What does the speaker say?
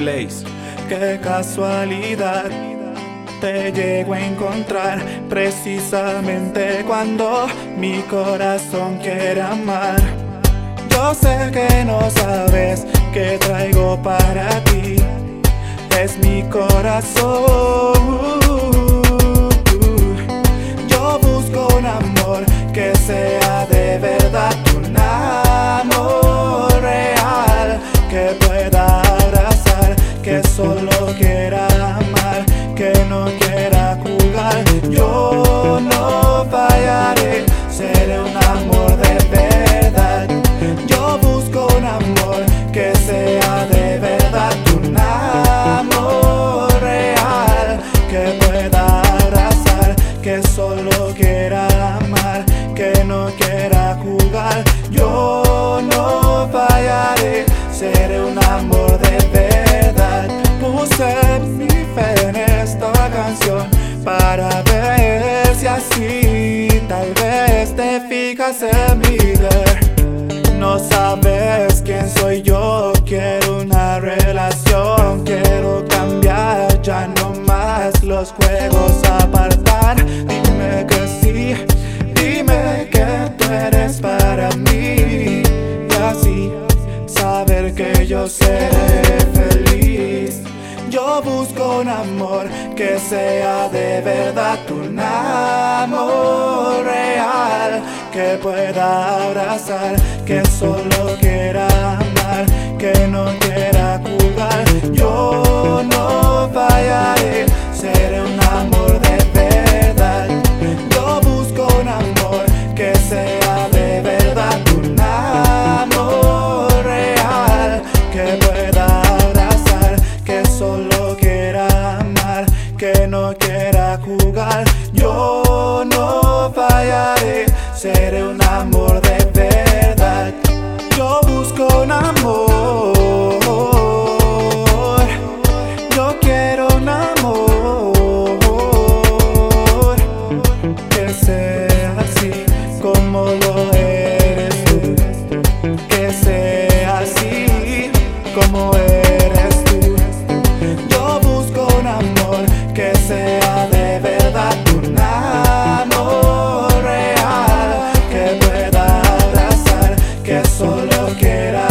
Blaze. Qué casualidad te llego a encontrar precisamente cuando mi corazón quiere amar. Yo sé que no sabes qué traigo para ti. Es mi corazón. Pueda abrazar, que solo quiera amar, que no quiera jugar. Yo no fallaré, seré un amor de verdad. Yo busco un amor que sea de verdad un amor real que pueda abrazar, que solo quiera amar, que no quiera seré un amor de verdad. Puse mi fe en esta canción para ver si así tal vez te fijas en mi ver. No sabes quién soy yo, quiero una relación, quiero cambiar, ya no más los juegos apartar. Que yo seré feliz. Yo busco un amor que sea de verdad un amor real que pueda abrazar, que solo quiera amar, que no quiera jugar. Yo solo quiera amar, que no quiera jugar. Yo no fallaré, seré loquera.